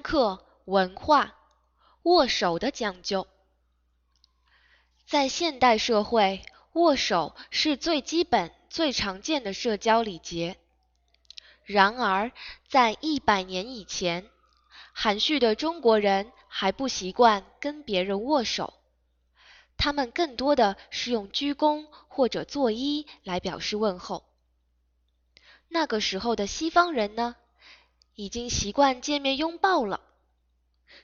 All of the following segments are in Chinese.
餐客、文化、握手的讲究。在现代社会，握手是最基本、最常见的社交礼节。然而，在一百年以前，含蓄的中国人还不习惯跟别人握手，他们更多的是用鞠躬或者作揖来表示问候。那个时候的西方人呢，已经习惯见面拥抱了。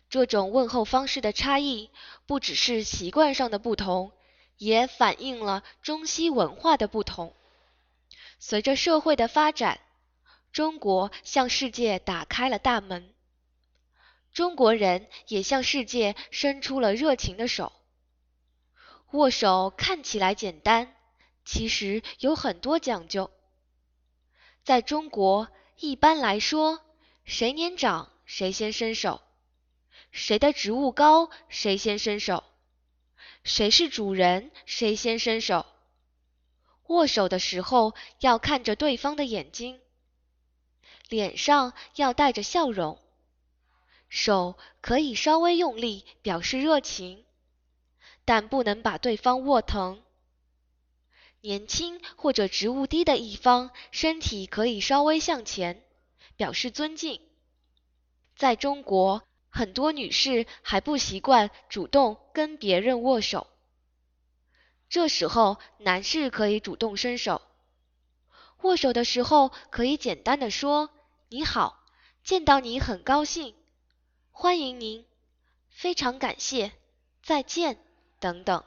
这种问候方式的差异，不只是习惯上的不同，也反映了中西文化的不同。随着社会的发展，中国向世界打开了大门，中国人也向世界伸出了热情的手。握手看起来简单，其实有很多讲究。在中国，一般来说，谁年长谁先伸手。谁的职务高，谁先伸手；谁是主人，谁先伸手。握手的时候要看着对方的眼睛，脸上要带着笑容，手可以稍微用力表示热情，但不能把对方握疼。年轻或者职务低的一方，身体可以稍微向前，表示尊敬。在中国。很多女士还不习惯主动跟别人握手，这时候男士可以主动伸手。握手的时候可以简单的说：“你好，见到你很高兴，欢迎您，非常感谢，再见，等等。”